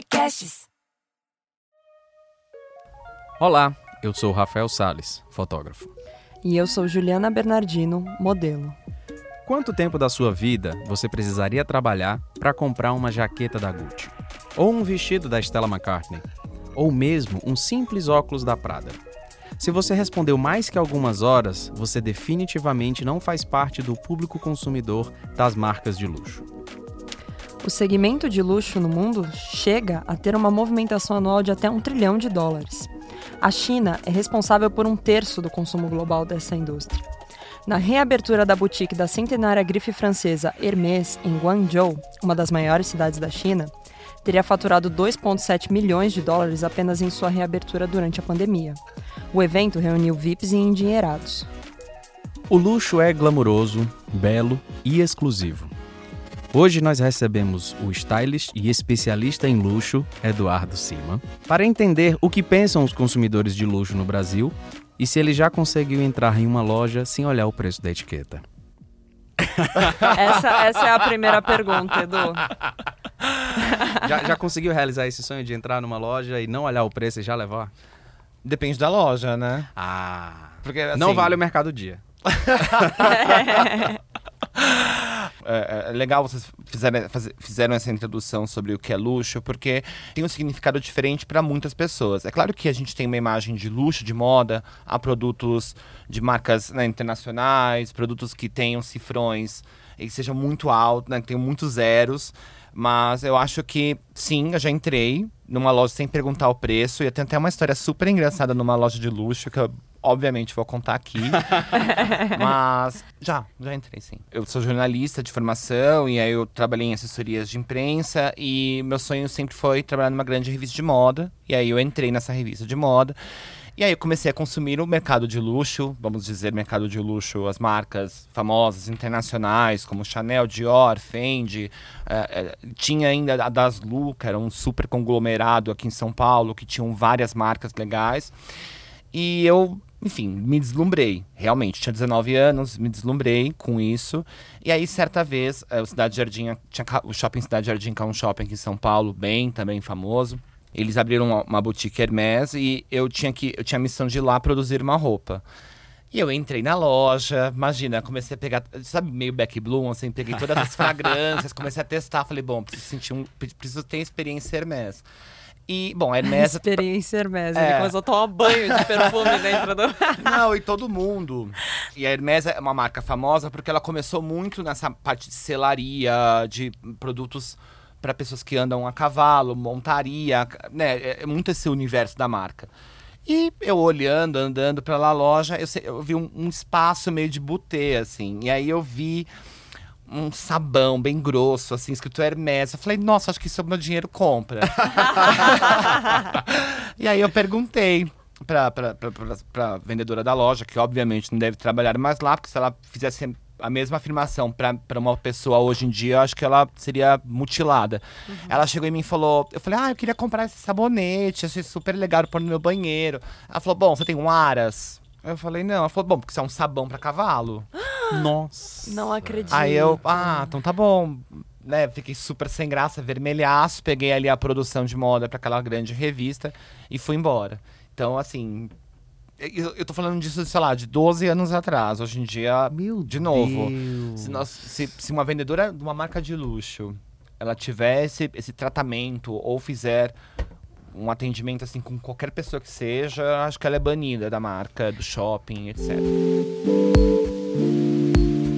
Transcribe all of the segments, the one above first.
podcasts. Olá, eu sou Rafael Sales, fotógrafo. E eu sou Juliana Bernardino, modelo. Quanto tempo da sua vida você precisaria trabalhar para comprar uma jaqueta da Gucci? Ou um vestido da Stella McCartney? Ou mesmo um simples óculos da Prada? Se você respondeu mais que algumas horas, você definitivamente não faz parte do público consumidor das marcas de luxo. O segmento de luxo no mundo chega a ter uma movimentação anual de até um trilhão de dólares. A China é responsável por um terço do consumo global dessa indústria. Na reabertura da boutique da centenária grife francesa Hermès em Guangzhou, uma das maiores cidades da China, teria faturado 2,7 milhões de dólares apenas em sua reabertura durante a pandemia. O evento reuniu VIPs e endinheirados. O luxo é glamuroso, belo e exclusivo. Hoje nós recebemos o stylist e especialista em luxo, Eduardo Sima, para entender o que pensam os consumidores de luxo no Brasil e se ele já conseguiu entrar em uma loja sem olhar o preço da etiqueta. Essa, essa é a primeira pergunta, Edu. Já, já conseguiu realizar esse sonho de entrar numa loja e não olhar o preço e já levar? Depende da loja, né? Ah, Porque, assim, não vale o mercado dia. É, é legal vocês fizerem, fazer- fizeram essa introdução sobre o que é luxo, porque tem um significado diferente para muitas pessoas. É claro que a gente tem uma imagem de luxo, de moda, há produtos de marcas né, internacionais, produtos que tenham cifrões e que sejam muito altos, né, que tenham muitos zeros. Mas eu acho que sim, eu já entrei numa loja sem perguntar o preço. E até uma história super engraçada numa loja de luxo que eu obviamente vou contar aqui. Mas já, já entrei sim. Eu sou jornalista de formação e aí eu trabalhei em assessorias de imprensa e meu sonho sempre foi trabalhar numa grande revista de moda. E aí eu entrei nessa revista de moda. E aí eu comecei a consumir o mercado de luxo, vamos dizer mercado de luxo, as marcas famosas internacionais como Chanel, Dior, Fendi, eh, eh, tinha ainda a Das Lu, que era um super conglomerado aqui em São Paulo, que tinham várias marcas legais. E eu, enfim, me deslumbrei. Realmente, tinha 19 anos, me deslumbrei com isso. E aí, certa vez, eh, o Cidade Jardim, tinha o Shopping Cidade Jardim, que é um shopping aqui em São Paulo, bem também famoso. Eles abriram uma, uma boutique Hermès e eu tinha que eu tinha a missão de ir lá produzir uma roupa. E eu entrei na loja, imagina, comecei a pegar, sabe, meio back bloom, assim, peguei todas as fragrâncias, comecei a testar, falei, bom, preciso sentir um, preciso ter experiência Hermès. E, bom, a Hermès Experiência Hermes. É. Ele começou a tomar banho de perfume dentro do. Não, e todo mundo. E a Hermès é uma marca famosa porque ela começou muito nessa parte de selaria, de produtos para pessoas que andam a cavalo, montaria, né? É é muito esse universo da marca. E eu olhando, andando pela loja, eu, eu vi um, um espaço meio de butê, assim. E aí eu vi um sabão bem grosso, assim, escrito Hermès. Eu falei, nossa, acho que isso o meu dinheiro compra. e aí eu perguntei pra, pra, pra, pra, pra vendedora da loja, que obviamente não deve trabalhar mais lá, porque se ela fizesse a mesma afirmação pra uma pessoa hoje em dia, eu acho que ela seria mutilada. Ela chegou em mim e falou: Eu falei, ah, eu queria comprar esse sabonete, achei super legal pôr no meu banheiro. Ela falou: Bom, você tem um Aras? Eu falei, não. Ela falou, bom, porque isso é um sabão pra cavalo. Nossa. Não acredito. Aí eu, ah, então tá bom. Né, fiquei super sem graça, vermelhaço. Peguei ali a produção de moda pra aquela grande revista e fui embora. Então, assim. Eu, eu tô falando disso, sei lá, de 12 anos atrás. Hoje em dia, Meu de novo. Se, nós- se- se uma vendedora de uma marca de luxo ela tiver esse, esse tratamento ou fizer um atendimento assim com qualquer pessoa que seja, acho que ela é banida da marca, do shopping, etc.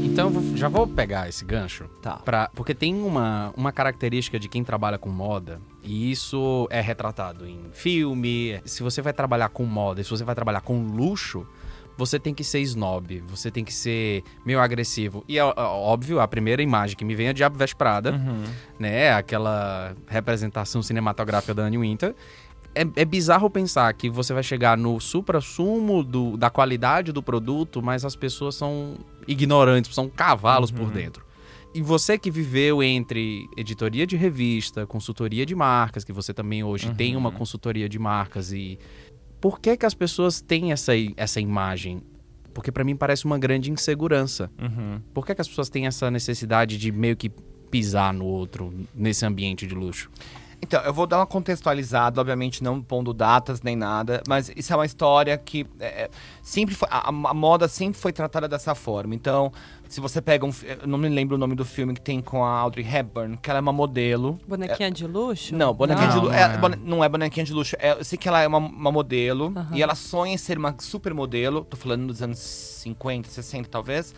Então já vou pegar esse gancho. Tá. Pra, porque tem uma, uma característica de quem trabalha com moda, e isso é retratado em filme. Se você vai trabalhar com moda, e se você vai trabalhar com luxo, você tem que ser snob, você tem que ser meio agressivo. E é óbvio, a primeira imagem que me vem é Diabo Veste Prada, né? Aquela representação cinematográfica da Anne Winter. É, é bizarro pensar que você vai chegar no supra-sumo da qualidade do produto, mas as pessoas são ignorantes, são cavalos por dentro. E você que viveu entre editoria de revista, consultoria de marcas, que você também hoje tem uma consultoria de marcas e por que que as pessoas têm essa, essa imagem? Porque pra mim parece uma grande insegurança. Por que que as pessoas têm essa necessidade de meio que pisar no outro nesse ambiente de luxo? Então, eu vou dar uma contextualizada, obviamente não pondo datas nem nada, mas isso é uma história que é, sempre foi. A, a, moda sempre foi tratada dessa forma. Então, se você pega um. Eu não me lembro o nome do filme que tem com a Audrey Hepburn, que ela é uma modelo. Bonequinha é, de luxo? Não, bonequinha não, de luxo. É, é. não é bonequinha de luxo. É, eu sei que ela é uma, uma modelo uhum. e ela sonha em ser uma super modelo. Tô falando dos anos 50, 60, talvez.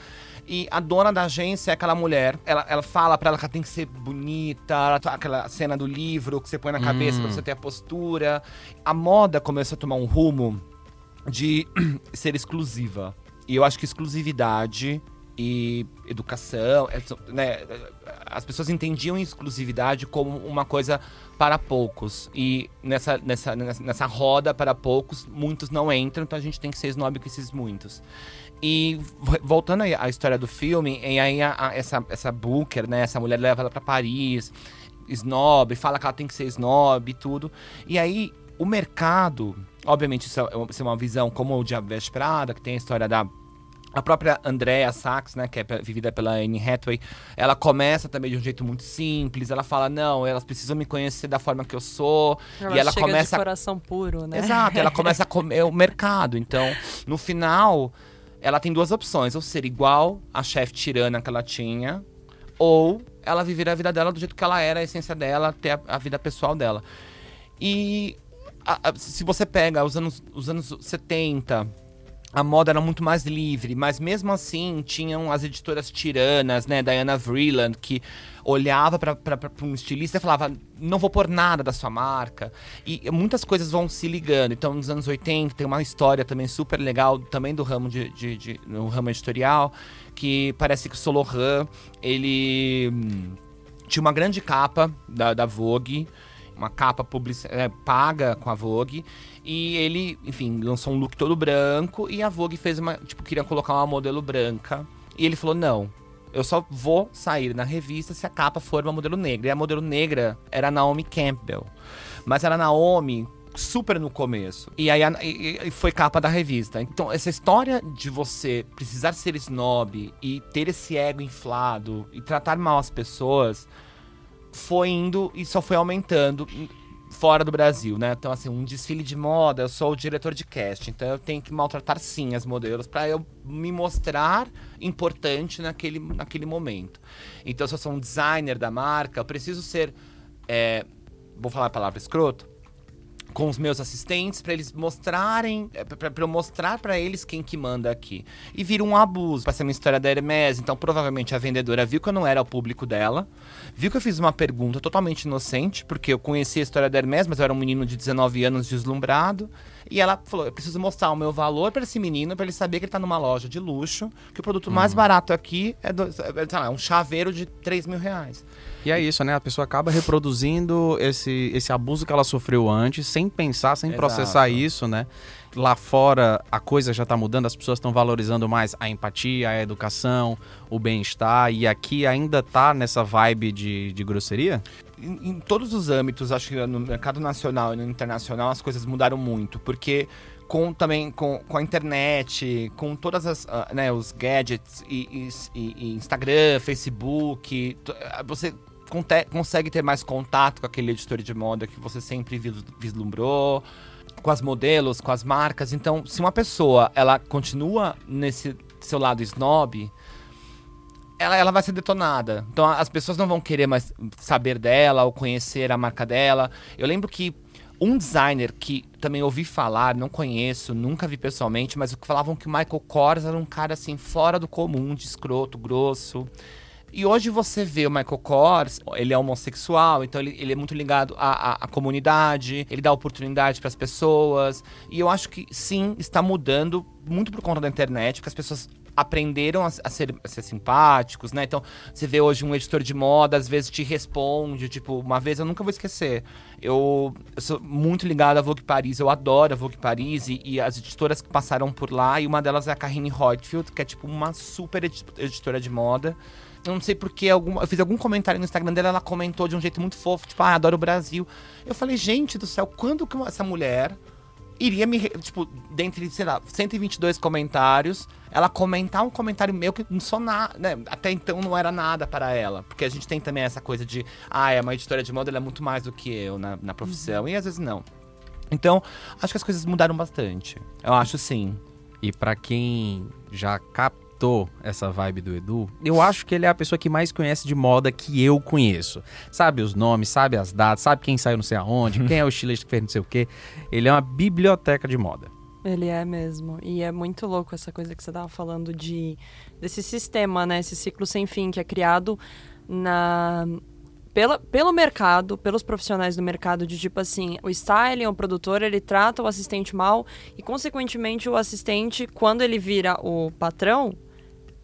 E a dona da agência é aquela mulher. Ela, ela fala pra ela que ela tem que ser bonita, tá, aquela cena do livro que você põe na cabeça hum. pra você ter a postura. A moda começou a tomar um rumo de ser exclusiva. E eu acho que exclusividade e educação, é, né? As pessoas entendiam exclusividade como uma coisa para poucos. E nessa, nessa, nessa roda para poucos, muitos não entram, então a gente tem que ser snob com esses muitos. E voltando à história do filme, e aí a, a, essa, essa Booker, né? Essa mulher leva ela para Paris, snob, fala que ela tem que ser snob e tudo. E aí o mercado, obviamente isso é, isso é uma visão como o Diabo Veste Prada, que tem a história da a própria Andrea Sachs, né, que é vivida pela Anne Hathaway, ela começa também de um jeito muito simples. Ela fala: "Não, elas precisam me conhecer da forma que eu sou". Ela e ela começa de coração puro, né? Exato, ela começa a comer o mercado. Então, no final, ela tem duas opções: ou ser igual à chefe tirana que ela tinha, ou ela viver a vida dela do jeito que ela era, a essência dela, ter a, a vida pessoal dela. E a, a, se você pega os anos, os anos 70, a moda era muito mais livre, mas mesmo assim tinham as editoras tiranas, né? Diana Vreeland, que olhava para um estilista e falava: não vou pôr nada da sua marca. E muitas coisas vão se ligando. Então, nos anos 80, tem uma história também super legal, também do ramo, de, de, de no ramo editorial, que parece que o Solohan, ele hum, tinha uma grande capa da, da Vogue uma capa é, paga com a Vogue. E ele, enfim, lançou um look todo branco. E a Vogue fez uma. Tipo, queria colocar uma modelo branca. E ele falou: não. Eu só vou sair na revista se a capa for uma modelo negra. E a modelo negra era Naomi Campbell. Mas era Naomi super no começo. E aí e, e foi capa da revista. Então, essa história de você precisar ser snob e ter esse ego inflado e tratar mal as pessoas foi indo e só foi aumentando fora do Brasil, né? Então, assim, um desfile de moda, eu sou o diretor de casting, então eu tenho que maltratar sim as modelos para eu me mostrar importante naquele, naquele momento. Então, se eu sou um designer da marca, eu preciso ser. É, vou falar a palavra escroto com os meus assistentes para eles mostrarem, é, para eu mostrar para eles quem que manda aqui. E vira um abuso. Passei uma história da Hermes, então provavelmente a vendedora viu que eu não era o público dela, viu que eu fiz uma pergunta totalmente inocente, porque eu conhecia a história da Hermes, mas eu era um menino de 19 anos deslumbrado. E ela falou: eu preciso mostrar o meu valor para esse menino, para ele saber que ele tá numa loja de luxo, que o produto mais uhum. barato aqui é, do, é lá, um chaveiro de 3 mil reais. E é isso, né? A pessoa acaba reproduzindo esse, esse abuso que ela sofreu antes, sem pensar, sem Exato. processar isso, né? Lá fora a coisa já está mudando, as pessoas estão valorizando mais a empatia, a educação, o bem-estar, e aqui ainda tá nessa vibe de, de grosseria? Em, em todos os âmbitos, acho que no mercado nacional e no internacional as coisas mudaram muito, porque com também com, com a internet, com todas as uh, né, os gadgets e, e, e Instagram, Facebook, você consegue ter mais contato com aquele editor de moda que você sempre vislumbrou, com as modelos, com as marcas. Então, se uma pessoa ela continua nesse seu lado snob, ela, ela vai ser detonada. Então, as pessoas não vão querer mais saber dela ou conhecer a marca dela. Eu lembro que um designer que também ouvi falar, não conheço, nunca vi pessoalmente, mas falavam que o Michael Kors era um cara assim fora do comum, de escroto, grosso. E hoje você vê o Michael Kors, ele é homossexual, então ele, ele é muito ligado à, à, à comunidade, ele dá oportunidade para as pessoas. E eu acho que sim, está mudando muito por conta da internet, porque as pessoas aprenderam a, a, ser, a, ser, simpáticos, né? Então, você vê hoje um editor de moda, às vezes te responde, tipo, uma vez eu nunca vou esquecer. Eu, eu sou muito ligado à Vogue Paris, eu adoro a Vogue Paris e, e, as editoras que passaram por lá, e uma delas é a Carine Reutefield, que é tipo uma super editora de moda. Eu não sei porque algum, eu fiz algum comentário no Instagram dela, ela comentou de um jeito muito fofo, tipo, ah, adoro o Brasil. Eu falei, gente do céu, quando que essa mulher iria me. Tipo, dentre, sei lá, 122 comentários, ela comentar um comentário meu que não sou nada. Né? Até então não era nada para ela. Porque a gente tem também essa coisa de, ah, é uma editora de moda, ela é muito mais do que eu na, na profissão. E às vezes não. Então, acho que as coisas mudaram bastante. Eu acho sim. E pra quem já captou essa vibe do Edu, eu acho que ele é a pessoa que mais conhece de moda que eu conheço. Sabe os nomes, sabe as datas, sabe quem saiu não sei aonde, quem é o estilista que fez não sei o quê. Ele é uma biblioteca de moda. Ele é mesmo. E é muito louco essa coisa que você tava falando de desse sistema, né? Esse ciclo sem fim que é criado na pela, pelo mercado, pelos profissionais do mercado, de tipo assim, o styling, o produtor, ele trata o assistente mal e, consequentemente, o assistente, quando ele vira o patrão,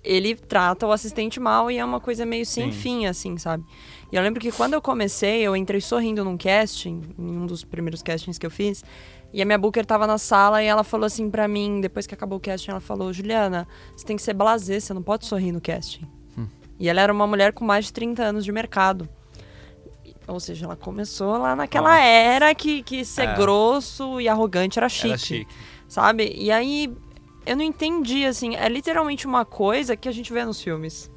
ele trata o assistente mal e é uma coisa meio sem Sim. fim, assim, sabe? E eu lembro que quando eu comecei, eu entrei sorrindo num casting, em um dos primeiros castings que eu fiz, e a minha booker tava na sala e ela falou assim pra mim, depois que acabou o casting, ela falou: Juliana, você tem que ser blasé, você não pode sorrir no casting. E ela era uma mulher com mais de 30 anos de mercado. Ou seja, ela começou lá naquela Nossa. era que, que ser É. grosso e arrogante era chique, Era chique. sabe? E aí eu não entendi, assim, é literalmente uma coisa que a gente vê nos filmes.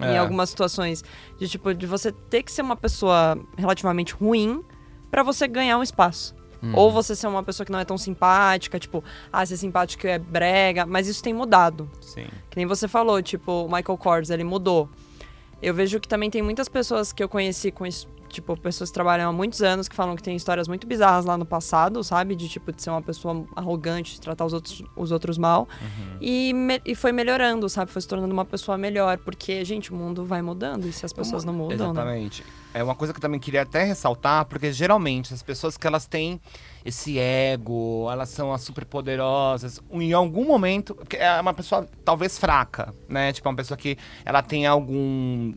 Em É. algumas situações. De tipo, de você ter que ser uma pessoa relativamente ruim pra você ganhar um espaço. Uhum. Ou você ser uma pessoa que não é tão simpática, tipo, ah, ser simpático é brega, mas isso tem mudado. Sim. Que nem você falou, tipo, o Michael Kors, ele mudou. Eu vejo que também tem muitas pessoas que eu conheci com isso, tipo, pessoas que trabalham há muitos anos que falam que tem histórias muito bizarras lá no passado, sabe? De tipo, de ser uma pessoa arrogante, de tratar os outros, os outros mal. E, me- e foi melhorando, sabe? Foi se tornando uma pessoa melhor. Porque, gente, o mundo vai mudando e se as pessoas não mudam, né? Exatamente. É uma coisa que eu também queria até ressaltar, porque geralmente as pessoas que elas têm esse ego, elas são as super poderosas, em algum momento, é uma pessoa talvez fraca, né? Tipo, uma pessoa que ela tem algum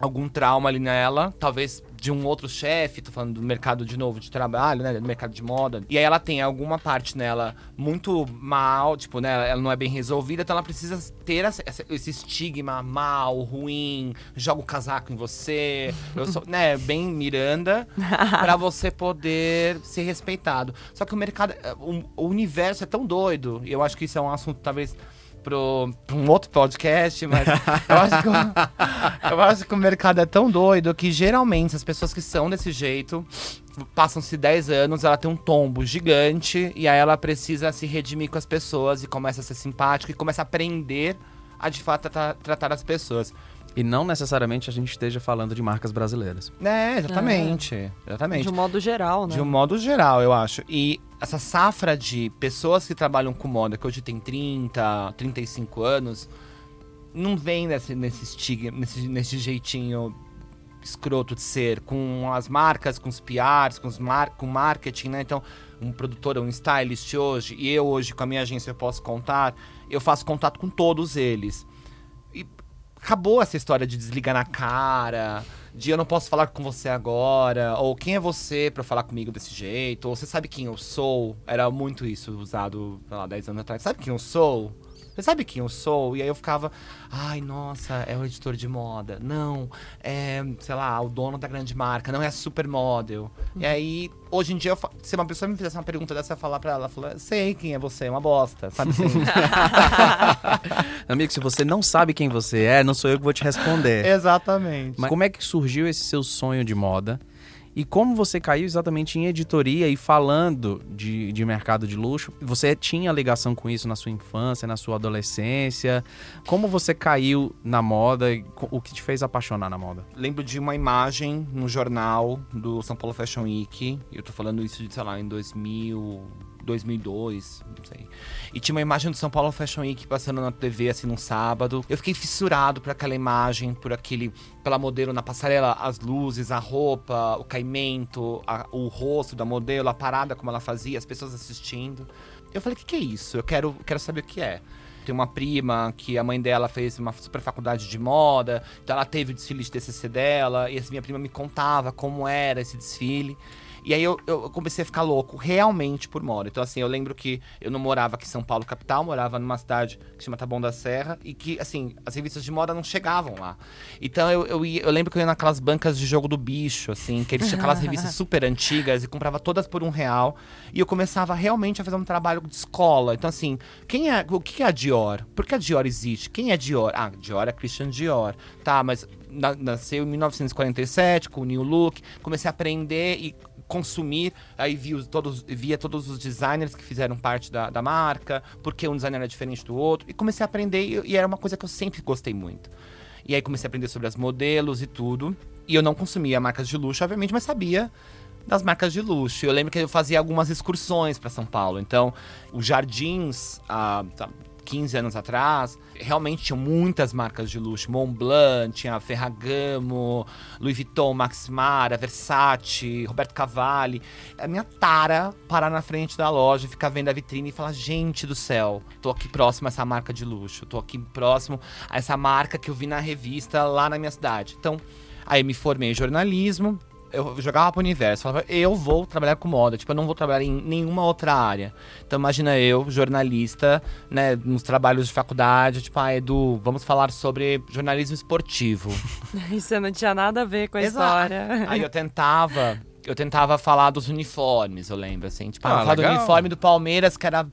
algum trauma ali nela, talvez de um outro chefe, tô falando do mercado de novo de trabalho, né, do mercado de moda. E aí ela tem alguma parte nela muito mal, tipo, né, ela não é bem resolvida, então ela precisa ter essa- esse estigma mal, ruim, joga o casaco em você, eu sou, né, bem Miranda, pra você poder ser respeitado. Só que o mercado, eh, o, o universo é tão doido, e eu acho que isso é um assunto talvez pro, pra um outro podcast, mas eu acho, que o, eu acho que o mercado é tão doido que geralmente as pessoas que são desse jeito passam-se 10 anos, ela tem um tombo gigante e aí ela precisa se redimir com as pessoas e começa a ser simpática e começa a aprender a de fato tratar, tratar as pessoas. E não necessariamente a gente esteja falando de marcas brasileiras. É, exatamente. Exatamente. De um modo geral, né? De um modo geral, eu acho. E essa safra de pessoas que trabalham com moda, que hoje tem 30, 35 anos, não vem nesse, nesse estigma, nesse, nesse jeitinho escroto de ser, com as marcas, com os PRs, com, os mar, com marketing, né? Então, um produtor, um stylist hoje, e eu hoje com a minha agência eu posso contar, eu faço contato com todos eles. Acabou essa história de desligar na cara, de eu não posso falar com você agora, ou quem é você pra falar comigo desse jeito, ou você sabe quem eu sou. Era muito isso usado, sei lá, 10 anos atrás. Sabe quem eu sou? Você sabe quem eu sou? E aí eu ficava, ai, nossa, é o editor de moda. Não, é, sei lá, o dono da grande marca. Não é a supermodel. E aí, hoje em dia, eu se uma pessoa me fizesse uma pergunta dessa, eu ia falar pra ela, falar, sei quem é você, é uma bosta, sabe assim? Amigo, se você não sabe quem você é, não sou eu que vou te responder. Exatamente. Mas como é que surgiu esse seu sonho de moda? E como você caiu exatamente em editoria e falando de, de mercado de luxo? Você tinha ligação com isso na sua infância, na sua adolescência? Como você caiu na moda o que te fez apaixonar na moda? lembro de uma imagem no jornal do São Paulo Fashion Week. Eu tô falando isso de, sei lá, em 2000, 2002, não sei. E tinha uma imagem do São Paulo Fashion Week passando na TV, assim, num sábado. Eu fiquei fissurado por aquela imagem, por aquele... Pela modelo na passarela, as luzes, a roupa, o caimento, a- o rosto da modelo, a parada como ela fazia, as pessoas assistindo. Eu falei, o que, que é isso? Eu quero, quero saber o que é. Tem uma prima que a mãe dela fez uma super faculdade de moda, então ela teve o desfile de TCC dela, e essa minha prima me contava como era esse desfile. E aí eu, eu comecei a ficar louco realmente por moda. Então, assim, eu lembro que eu não morava aqui em São Paulo, capital, morava numa cidade que se chama Taboão da Serra, e que, assim, as revistas de moda não chegavam lá. Então eu, eu, ia, eu lembro que eu ia naquelas bancas de jogo do bicho, assim, que eles tinham aquelas revistas super antigas e comprava todas por um real. E eu começava realmente a fazer um trabalho de escola. Então, assim, quem é. O que é a Dior? Por que a Dior existe? Quem é Dior? Ah, Dior é Christian Dior. Tá, mas na, nasceu em 1947 com o New Look. Comecei a aprender e consumir, aí vi todos, via todos os designers que fizeram parte da, da marca, porque um designer é diferente do outro, e comecei a aprender, e, e, era uma coisa que eu sempre gostei muito. E aí comecei a aprender sobre as modelos e tudo, e eu não consumia marcas de luxo, obviamente, mas sabia das marcas de luxo. Eu lembro que eu fazia algumas excursões para São Paulo, então os jardins, ah, 15 anos atrás, realmente tinham muitas marcas de luxo. Montblanc, tinha Ferragamo, Louis Vuitton, Max Mara, Versace, Roberto Cavalli. A minha tara parar na frente da loja, ficar vendo a vitrine e falar: gente do céu, tô aqui próximo a essa marca de luxo, tô aqui próximo a essa marca que eu vi na revista lá na minha cidade. Então, aí me formei em jornalismo, eu jogava pro universo, falava, eu vou trabalhar com moda, tipo, eu não vou trabalhar em nenhuma outra área. Então imagina eu, jornalista, né, nos trabalhos de faculdade, tipo, ah, Edu, vamos falar sobre jornalismo esportivo. Isso não tinha nada a ver com a Exato. história. Aí eu tentava, eu tentava falar dos uniformes, eu lembro, assim, tipo, ah, falar do uniforme do Palmeiras, que era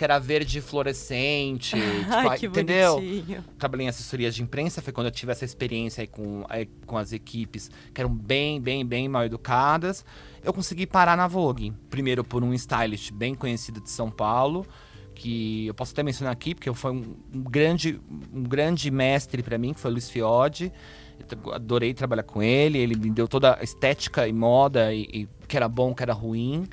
que era verde fluorescente. Ai, tipo, entendeu? Bonitinho. Trabalhei em assessorias de imprensa, foi quando eu tive essa experiência aí com, aí, com as equipes que eram bem, bem, bem mal educadas. Eu consegui parar na Vogue. Primeiro por um stylist bem conhecido de São Paulo, que eu posso até mencionar aqui, porque foi um, um grande, um grande mestre para mim, que foi o Luiz Fiode. Eu adorei trabalhar com ele, ele me deu toda a estética e moda, e, e que era bom, que era ruim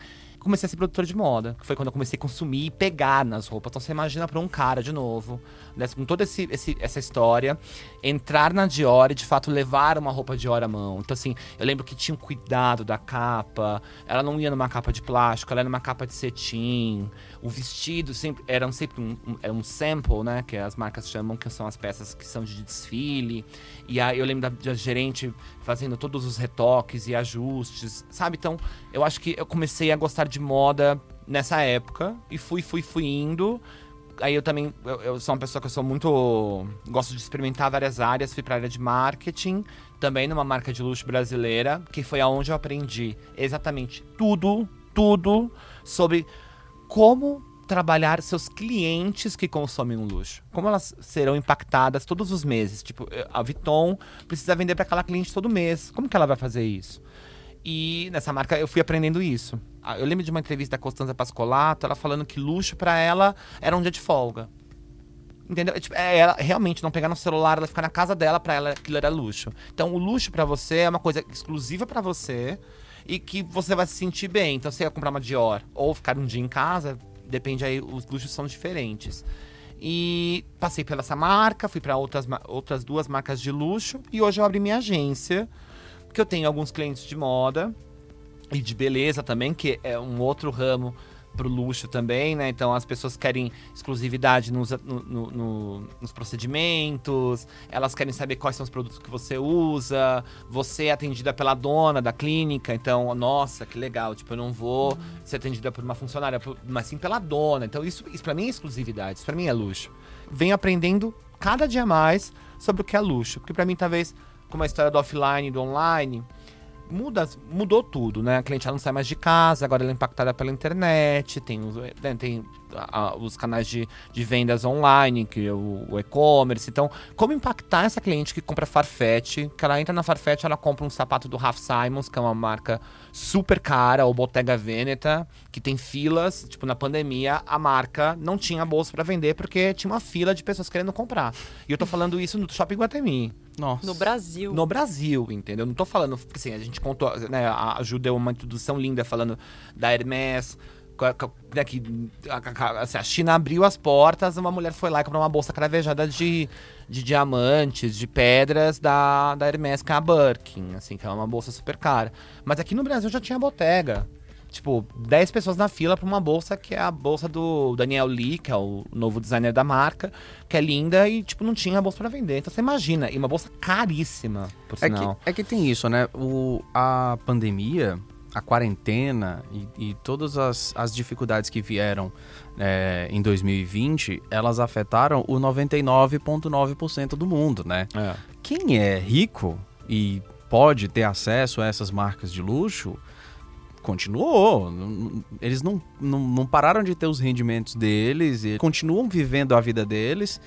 comecei a ser produtor de moda, que foi quando eu comecei a consumir e pegar nas roupas. Então você imagina para um cara de novo, né, com toda esse, esse, essa história, entrar na Dior e de fato levar uma roupa Dior à mão. Então assim, eu lembro que tinha um cuidado da capa, ela não ia numa capa de plástico, ela era numa capa de cetim. O vestido sempre era sempre um, um, é um sample, né, que as marcas chamam, que são as peças que são de desfile. E aí eu lembro da, da gerente fazendo todos os retoques e ajustes, sabe? Então, eu acho que eu comecei a gostar de moda nessa época e fui, fui, fui indo. Aí eu também, eu, eu sou uma pessoa que eu sou muito. gosto de experimentar várias áreas, fui pra área de marketing, também numa marca de luxo brasileira, que foi aonde eu aprendi exatamente tudo, tudo sobre como trabalhar seus clientes que consomem um luxo. Como elas serão impactadas todos os meses? Tipo, a Vuitton precisa vender para aquela cliente todo mês. Como que ela vai fazer isso? E nessa marca eu fui aprendendo isso. Ah, eu lembro de uma entrevista da Costanza Pascolato, ela falando que luxo para ela era um dia de folga. Entendeu? É, tipo, é ela realmente não pegar no celular, ela ficar na casa dela, para ela aquilo era luxo. Então o luxo para você é uma coisa exclusiva para você e que você vai se sentir bem. Então você ia comprar uma Dior ou ficar um dia em casa, depende aí, os luxos são diferentes. E passei pela essa marca, fui para outras, outras duas marcas de luxo e hoje eu abri minha agência, que eu tenho alguns clientes de moda e de beleza também, que é um outro ramo pro luxo também, né? Então as pessoas querem exclusividade nos, no, no, no, nos procedimentos, elas querem saber quais são os produtos que você usa, você é atendida pela dona da clínica, então, nossa, que legal, tipo, eu não vou uhum. ser atendida por uma funcionária, mas sim pela dona. Então isso, isso para mim é exclusividade, isso pra mim é luxo. Venho aprendendo cada dia mais sobre o que é luxo, porque para mim talvez, como a história do offline e do online, muda, mudou tudo, né? A cliente não sai mais de casa, agora ela é impactada pela internet, tem, né, tem a, os canais de, de vendas online, que é o, o e-commerce. Então, como impactar essa cliente que compra Farfetch, que ela entra na Farfetch, ela compra um sapato do Raf Simons, que é uma marca super cara, ou Bottega Veneta, que tem filas, tipo, na pandemia, a marca não tinha bolsa para vender porque tinha uma fila de pessoas querendo comprar. E eu tô falando isso no Shopping Guatemi. Nossa. No Brasil. No Brasil, entendeu? Não tô falando, assim, a gente contou, né, a Ju deu uma introdução linda falando da Hermès, né, que a, assim, a, China abriu as portas, uma mulher foi lá e comprou uma bolsa cravejada de, de diamantes, de pedras da, da Hermès, que é a Birkin, assim, que é uma bolsa super cara. Mas aqui no Brasil já tinha botega tipo, 10 pessoas na fila para uma bolsa que é a bolsa do Daniel Lee, que é o novo designer da marca, que é linda e, tipo, não tinha bolsa para vender. Então você imagina, e uma bolsa caríssima, por sinal. É que, é que tem isso, né? O, a pandemia a quarentena e, e todas as, as dificuldades que vieram é, em 2020, elas afetaram o 99,9% do mundo, né? É. Quem é rico e pode ter acesso a essas marcas de luxo, continuou. Eles não, não, não pararam de ter os rendimentos deles, e continuam vivendo a vida deles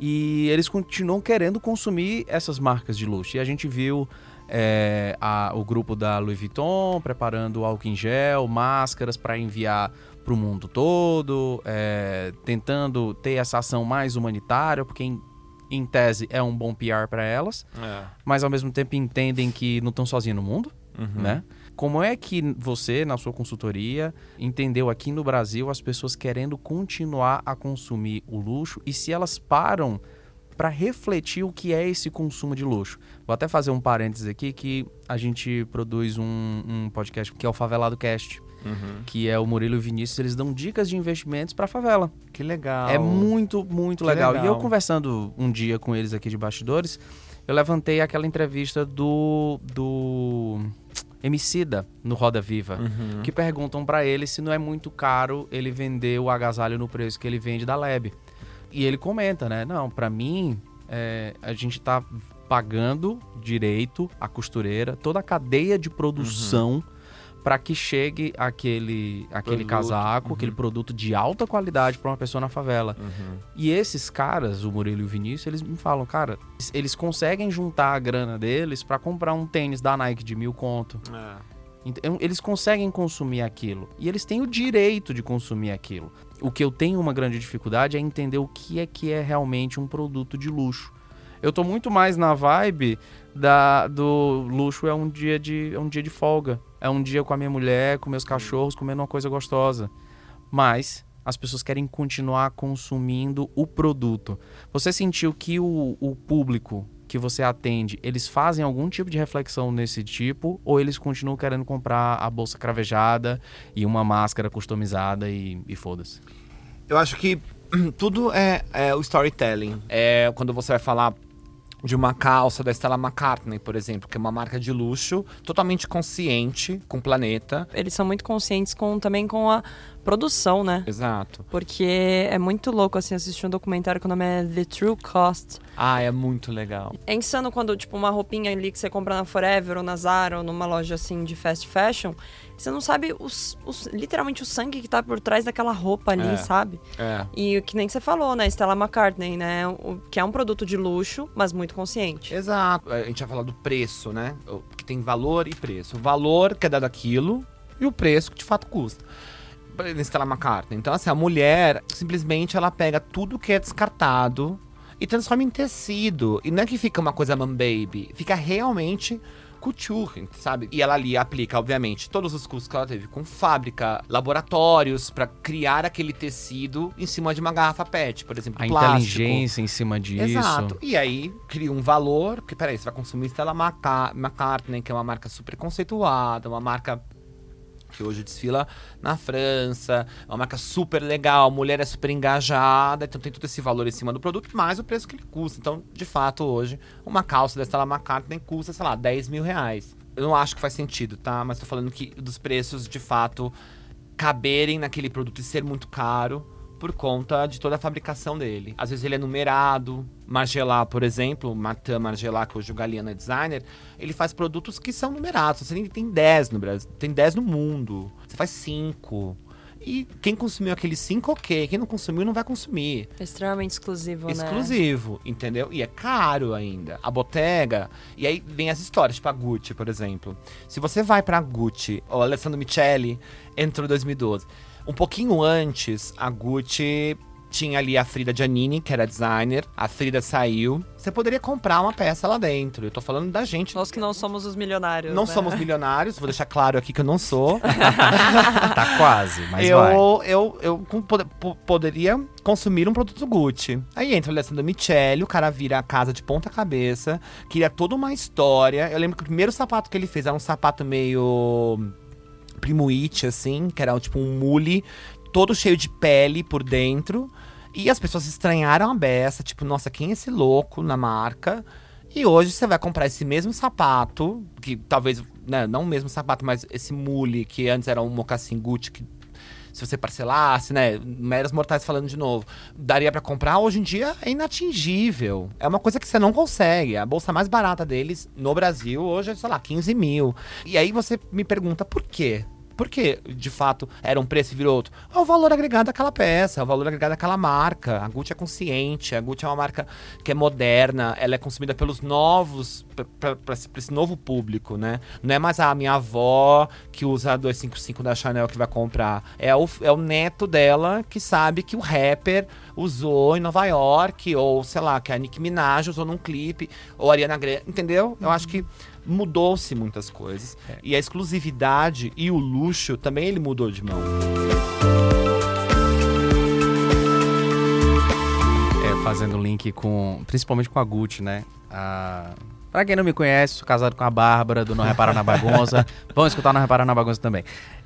e eles continuam querendo consumir essas marcas de luxo. E a gente viu é, a, o grupo da Louis Vuitton preparando álcool em gel, máscaras para enviar para o mundo todo, é, tentando ter essa ação mais humanitária, porque em, em tese é um bom PR para elas, É. mas ao mesmo tempo entendem que não estão sozinhos no mundo, Uhum. né? Como é que você, na sua consultoria, entendeu aqui no Brasil as pessoas querendo continuar a consumir o luxo e se elas param para refletir o que é esse consumo de luxo? Vou até fazer um parênteses aqui que a gente produz um, um podcast que é o Favelado Cast, Uhum. que é o Murilo e o Vinícius, eles dão dicas de investimentos para favela. Que legal. É muito, muito Que legal. E eu legal. conversando um dia com eles aqui de bastidores, eu levantei aquela entrevista do do Emicida no Roda Viva, Uhum. que perguntam pra ele se não é muito caro ele vender o agasalho no preço que ele vende da Leb. E ele comenta, né? Não, pra mim é, a gente tá pagando direito a costureira, toda a cadeia de produção pra que chegue aquele aquele Produto, casaco, uhum. aquele produto de alta qualidade pra uma pessoa na favela. Uhum. E esses caras, o Murilo e o Vinícius, eles me falam, cara, eles conseguem juntar a grana deles pra comprar um tênis da Nike de mil conto. É. Então, eles conseguem consumir aquilo. E eles têm o direito de consumir aquilo. O que eu tenho uma grande dificuldade é entender o que é que é realmente um produto de luxo. Eu tô muito mais na vibe da, do luxo é um dia de é um dia de folga. É um dia com a minha mulher, com meus cachorros, comendo uma coisa gostosa. Mas as pessoas querem continuar consumindo o produto. Você sentiu que o, o público que você atende, eles fazem algum tipo de reflexão nesse tipo? Ou eles continuam querendo comprar a bolsa cravejada e uma máscara customizada e, e foda-se? Eu acho que tudo é, é o storytelling. É quando você vai falar de uma calça da Stella McCartney, por exemplo, que é uma marca de luxo, totalmente consciente com o planeta. Eles são muito conscientes com, também com a produção, né? Exato. Porque é muito louco, assim, assistir um documentário que o nome é The True Cost. Ah, é muito legal. É insano quando, tipo, uma roupinha ali que você compra na Forever ou na Zara ou numa loja, assim, de fast fashion, você não sabe os, os- literalmente o sangue que tá por trás daquela roupa ali, É. sabe? É. E o que nem você falou, né? Stella McCartney, né? O, que é um produto de luxo, mas muito consciente. Exato. A gente vai falar do preço, né? Que tem valor e preço. O valor que é dado aquilo e o preço que de fato custa. Na Stella McCartney. Então, assim, a mulher, simplesmente, ela pega tudo que é descartado e transforma em tecido. E não é que fica uma coisa man baby. Fica realmente couture, sabe? E ela ali aplica, obviamente, todos os custos que ela teve com fábrica, laboratórios, pra criar aquele tecido em cima de uma garrafa PET, por exemplo, A plástico. inteligência em cima disso. Exato. E aí cria um valor, porque peraí, você vai consumir Stella McCartney, que é uma marca super conceituada, uma marca que hoje desfila na França, é uma marca super legal, a mulher é super engajada, então tem todo esse valor em cima do produto, mais o preço que ele custa. Então, de fato, hoje, uma calça da Stella McCartney custa, sei lá, 10 mil reais. Eu não acho que faz sentido, tá? Mas tô falando que dos preços, de fato, caberem naquele produto e ser muito caro por conta de toda a fabricação dele. Às vezes ele é numerado. Margiela, por exemplo, Martin Margiela, que hoje o Galeano é designer, ele faz produtos que são numerados. Você tem- tem 10 no Brasil, tem 10 no mundo. Você faz 5. E quem consumiu aqueles 5, ok. Quem não consumiu, não vai consumir. É extremamente exclusivo, né? Exclusivo, entendeu? E é caro ainda. A Bottega. E aí vem as histórias, tipo a Gucci, por exemplo. Se você vai pra Gucci, o Alessandro Michele entrou em 2012. Um pouquinho antes, a Gucci tinha ali a Frida Giannini, que era designer. A Frida saiu. Você poderia comprar uma peça lá dentro. Eu tô falando da gente. Nós que não somos os milionários. Não né? somos milionários, vou deixar claro aqui que eu não sou. Tá quase, mas vai. eu, eu, eu com- pode- po- poderia consumir um produto Gucci. Aí entra o Alessandro Michele, o cara vira a casa de ponta cabeça, cria toda uma história. Eu lembro que o primeiro sapato que ele fez era um sapato meio primo It, assim, que era tipo um mule, todo cheio de pele por dentro. E as pessoas estranharam a beça, tipo, nossa, quem é esse louco na marca? E hoje você vai comprar esse mesmo sapato, que talvez né, não o mesmo sapato, mas esse mule que antes era um mocassim Gucci que se você parcelasse, né, meros mortais falando de novo, daria para comprar, hoje em dia é inatingível. É uma coisa que você não consegue. A bolsa mais barata deles no Brasil hoje é, sei lá, 15 mil. E aí você me pergunta por quê? Por que, de fato, era um preço e virou outro? É o valor agregado daquela peça, é o valor agregado daquela marca. A Gucci é consciente, a Gucci é uma marca que é moderna, ela é consumida pelos novos, para esse novo público, né? Não é mais a minha avó que usa a 255 da Chanel que vai comprar. É o, é o neto dela que sabe que o rapper usou em Nova York, ou sei lá, que a Nicki Minaj usou num clipe, ou a Ariana Grande, entendeu? Eu acho que mudou-se muitas coisas. É. E a exclusividade e o luxo também ele mudou de mão. É, fazendo link com. Principalmente com a Gucci, né? A... Pra quem não me conhece, sou casado com a Bárbara do Não Repara na Bagunça. Vamos escutar Não Repara na Bagunça também.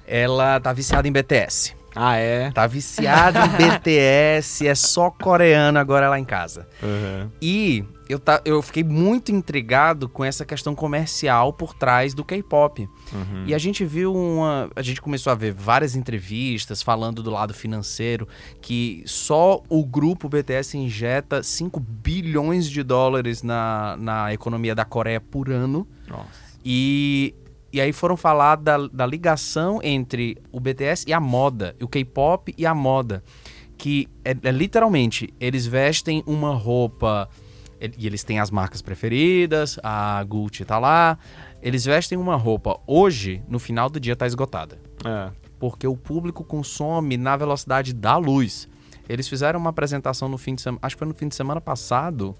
Ela tá viciada em BTS. Ah, é? Tá viciada em BTS, é só coreano agora lá em casa. Uhum. E eu, tá, eu fiquei muito intrigado com essa questão comercial por trás do K-pop. Uhum. E a gente viu uma. A gente começou a ver várias entrevistas falando do lado financeiro que só o grupo BTS injeta 5 bilhões de dólares na, na economia da Coreia por ano. Nossa. E e aí foram falar da, da ligação entre o BTS e a moda, o K-pop e a moda. Que é, é, literalmente, eles vestem uma roupa. E eles têm as marcas preferidas, a Gucci tá lá. Eles vestem uma roupa hoje, no final do dia tá esgotada. É. Porque o público consome na velocidade da luz. Eles fizeram uma apresentação no fim de semana, acho que foi no fim de semana passado,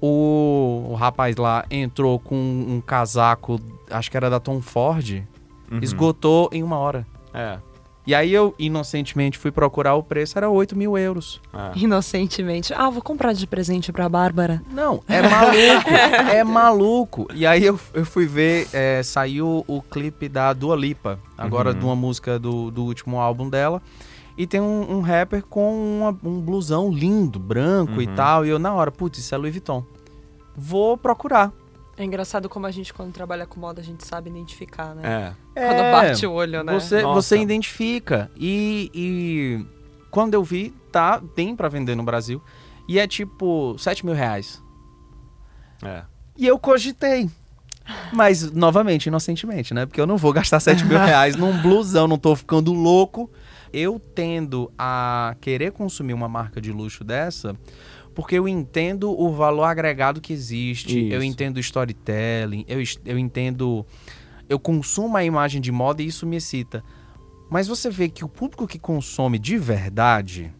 o, o rapaz lá entrou com um casaco, acho que era da Tom Ford, uhum. esgotou em uma hora. É. E aí eu, inocentemente, fui procurar o preço, era 8 mil euros. É. Inocentemente. Ah, vou comprar de presente pra Bárbara. Não, é maluco. é maluco. E aí eu, eu fui ver, é, saiu o clipe da Dua Lipa, agora uhum. de uma música do, do último álbum dela. E tem um, um rapper com uma, um blusão lindo, branco uhum. e tal. E eu, na hora, putz, isso é Louis Vuitton. Vou procurar. É engraçado como a gente, quando trabalha com moda, a gente sabe identificar, né? É. Quando é, bate o olho, né? Você, você identifica. E, e quando eu vi, tá, tem para vender no Brasil. E é tipo 7 mil reais. É. E eu cogitei. Mas, novamente, inocentemente, né? Porque eu não vou gastar 7 mil reais num blusão, não tô ficando louco eu tendo a querer consumir uma marca de luxo dessa, porque eu entendo o valor agregado que existe, isso. eu entendo storytelling, eu, eu entendo. Eu consumo a imagem de moda e isso me excita. Mas você vê que o público que consome de verdade,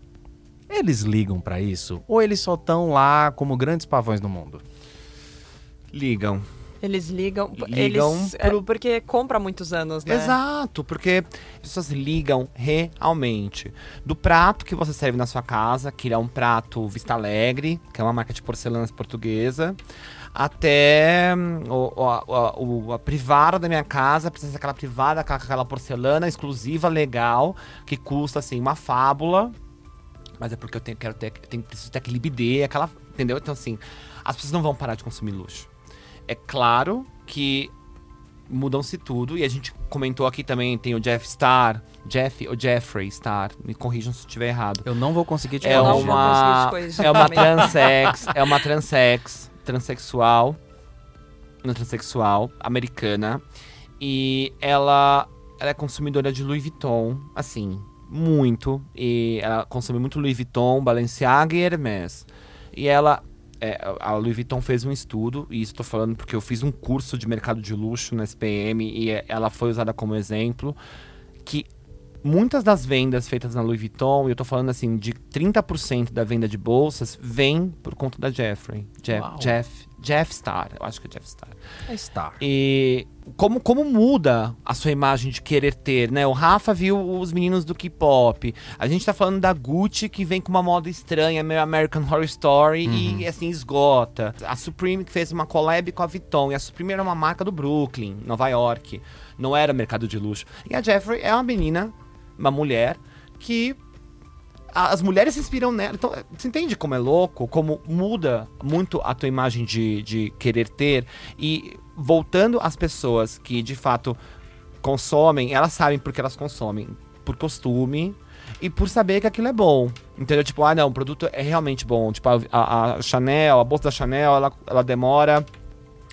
eles ligam para isso? Ou eles só estão lá como grandes pavões no mundo? Ligam. Eles ligam, ligam eles, é, pro... é, porque compra há muitos anos, né? Exato, porque as pessoas ligam realmente. Do prato que você serve na sua casa, que é um prato Vista Alegre, que é uma marca de porcelanas portuguesa, até hum, o, a, o, a, privada da minha casa, precisa ser aquela privada com aquela porcelana exclusiva, legal, que custa assim uma fábula. Mas é porque eu tenho, quero ter, tenho, preciso ter aquele bidê, aquela. Entendeu? Então, assim, as pessoas não vão parar de consumir luxo. É claro que mudam-se tudo. E a gente comentou aqui também, tem o Jeff Star. Jeff ou Jeffrey Star, me corrijam se eu estiver errado. Eu não vou conseguir te é uma, É uma transex, é uma transex, transexual, uma transexual americana. E ela, ela é consumidora de Louis Vuitton, assim, muito. E ela consome muito Louis Vuitton, Balenciaga e Hermès. E ela é, a Louis Vuitton fez um estudo, e isso estou falando porque eu fiz um curso de mercado de luxo na SPM e ela foi usada como exemplo, que muitas das vendas feitas na Louis Vuitton, e eu estou falando assim, de 30% da venda de bolsas, vem por conta da Jeffrey. Jeff, Jeff, Jeff Star, eu acho que é Jeff Star. É Star. E como, como muda a sua imagem de querer ter, né? O Rafa viu os meninos do K-pop. A gente tá falando da Gucci que vem com uma moda estranha, meio American Horror Story uhum. e assim esgota. A Supreme que fez uma collab com a Vuitton. E a Supreme era uma marca do Brooklyn, Nova York. Não era mercado de luxo. E a Jeffrey é uma menina, uma mulher que as mulheres se inspiram nela. Então, você entende como é louco? Como muda muito a tua imagem de, de querer ter? E voltando às pessoas que de fato consomem, elas sabem porque elas consomem. Por costume e por saber que aquilo é bom. Entendeu? Tipo, ah, não, o produto é realmente bom. Tipo, a, a- Chanel, a bolsa da Chanel, ela, ela demora,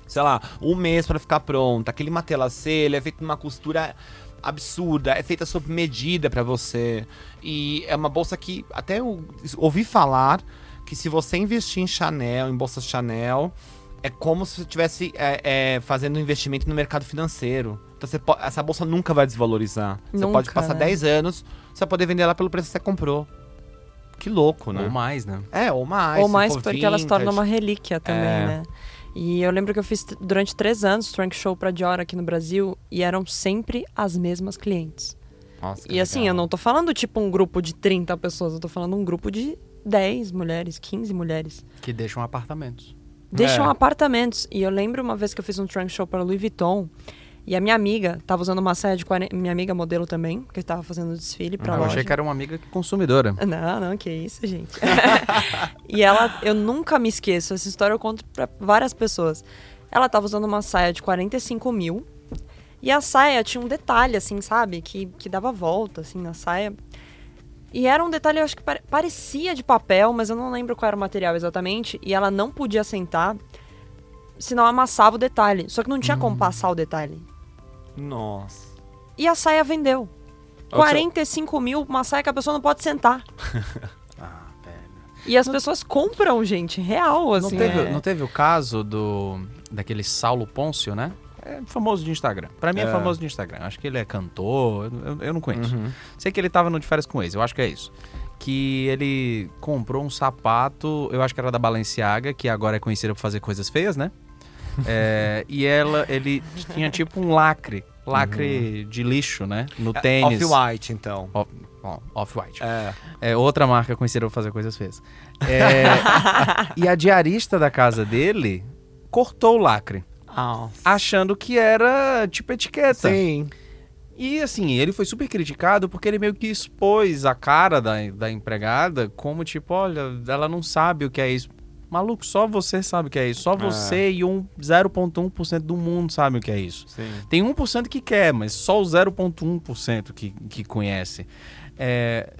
sei lá, um mês pra ficar pronta. Aquele matelassê, ele é feito numa costura absurda, é feita sob medida pra você. E é uma bolsa que até eu ouvi falar que se você investir em Chanel, em bolsas Chanel, é como se você estivesse é, é, fazendo um investimento no mercado financeiro. Então você po- essa bolsa nunca vai desvalorizar. Você Nunca, pode passar né? 10 anos, você vai poder vender ela pelo preço que você comprou. Que louco, né? Ou mais, né? É, ou mais. Ou mais porque ela se torna uma relíquia também, É. né? E eu lembro que eu fiz durante três anos trunk show pra Dior aqui no Brasil e eram sempre as mesmas clientes. Nossa, E assim, legal. eu não tô falando tipo um grupo de 30 pessoas, eu tô falando um grupo de 10 mulheres, 15 mulheres. Que deixam apartamentos. Deixam É. apartamentos. E eu lembro uma vez que eu fiz um trunk show para Louis Vuitton e a minha amiga tava usando uma saia de 40... Minha amiga modelo também, que tava fazendo desfile pra Ah, eu loja. achei que era uma amiga consumidora. Não, não, que isso, gente. e ela, eu nunca me esqueço, essa história eu conto pra várias pessoas. Ela tava usando uma saia de 45 mil. E a saia tinha um detalhe, assim, sabe? Que, que dava volta, assim, na saia. E era um detalhe, eu acho que pare- parecia de papel, mas eu não lembro qual era o material exatamente. E ela não podia sentar, senão amassava o detalhe. Só que não tinha como passar o detalhe. Nossa. E a saia vendeu. Ô, 45 mil, uma saia que a pessoa não pode sentar. Ah, velho. E as pessoas compram, gente, real, Não assim. teve, é. não teve o caso do daquele Saulo Pôncio, né? É famoso de Instagram. Pra mim é, É. famoso de Instagram. Acho que ele é cantor, eu, eu não conheço. Uhum. Sei que ele tava no de férias com ex, eu acho que é isso. Que ele comprou um sapato, eu acho que era da Balenciaga, que agora é conhecida por fazer coisas feias, né? É, e ela, ele tinha tipo um lacre, lacre de lixo, né? No tênis. Off-White, então. Off- ó, Off-White. É. É outra marca conhecida por fazer coisas feias. É, e a diarista da casa dele cortou o lacre, achando que era tipo etiqueta. Sim. E assim, ele foi super criticado porque ele meio que expôs a cara da, da empregada como tipo, olha, ela não sabe o que é isso. Maluco, só você sabe o que é isso. Só você e um 0,1% do mundo sabe o que é isso. Sim. Tem 1% que quer, mas só o 0,1% que, que conhece. É,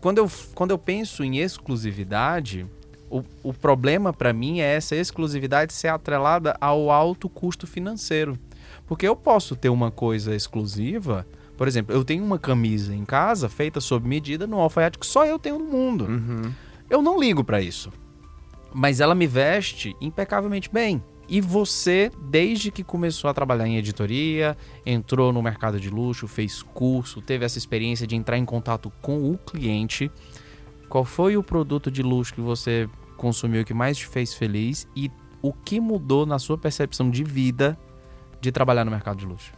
quando, eu, quando eu penso em exclusividade, o, o problema para mim é essa exclusividade ser atrelada ao alto custo financeiro. Porque eu posso ter uma coisa exclusiva, por exemplo, eu tenho uma camisa em casa feita sob medida no alfaiate que só eu tenho no mundo. Uhum. Eu não ligo pra isso. Mas ela me veste impecavelmente bem. E você, desde que começou a trabalhar em editoria, entrou no mercado de luxo, fez curso, teve essa experiência de entrar em contato com o cliente, qual foi o produto de luxo que você consumiu que mais te fez feliz e o que mudou na sua percepção de vida de trabalhar no mercado de luxo?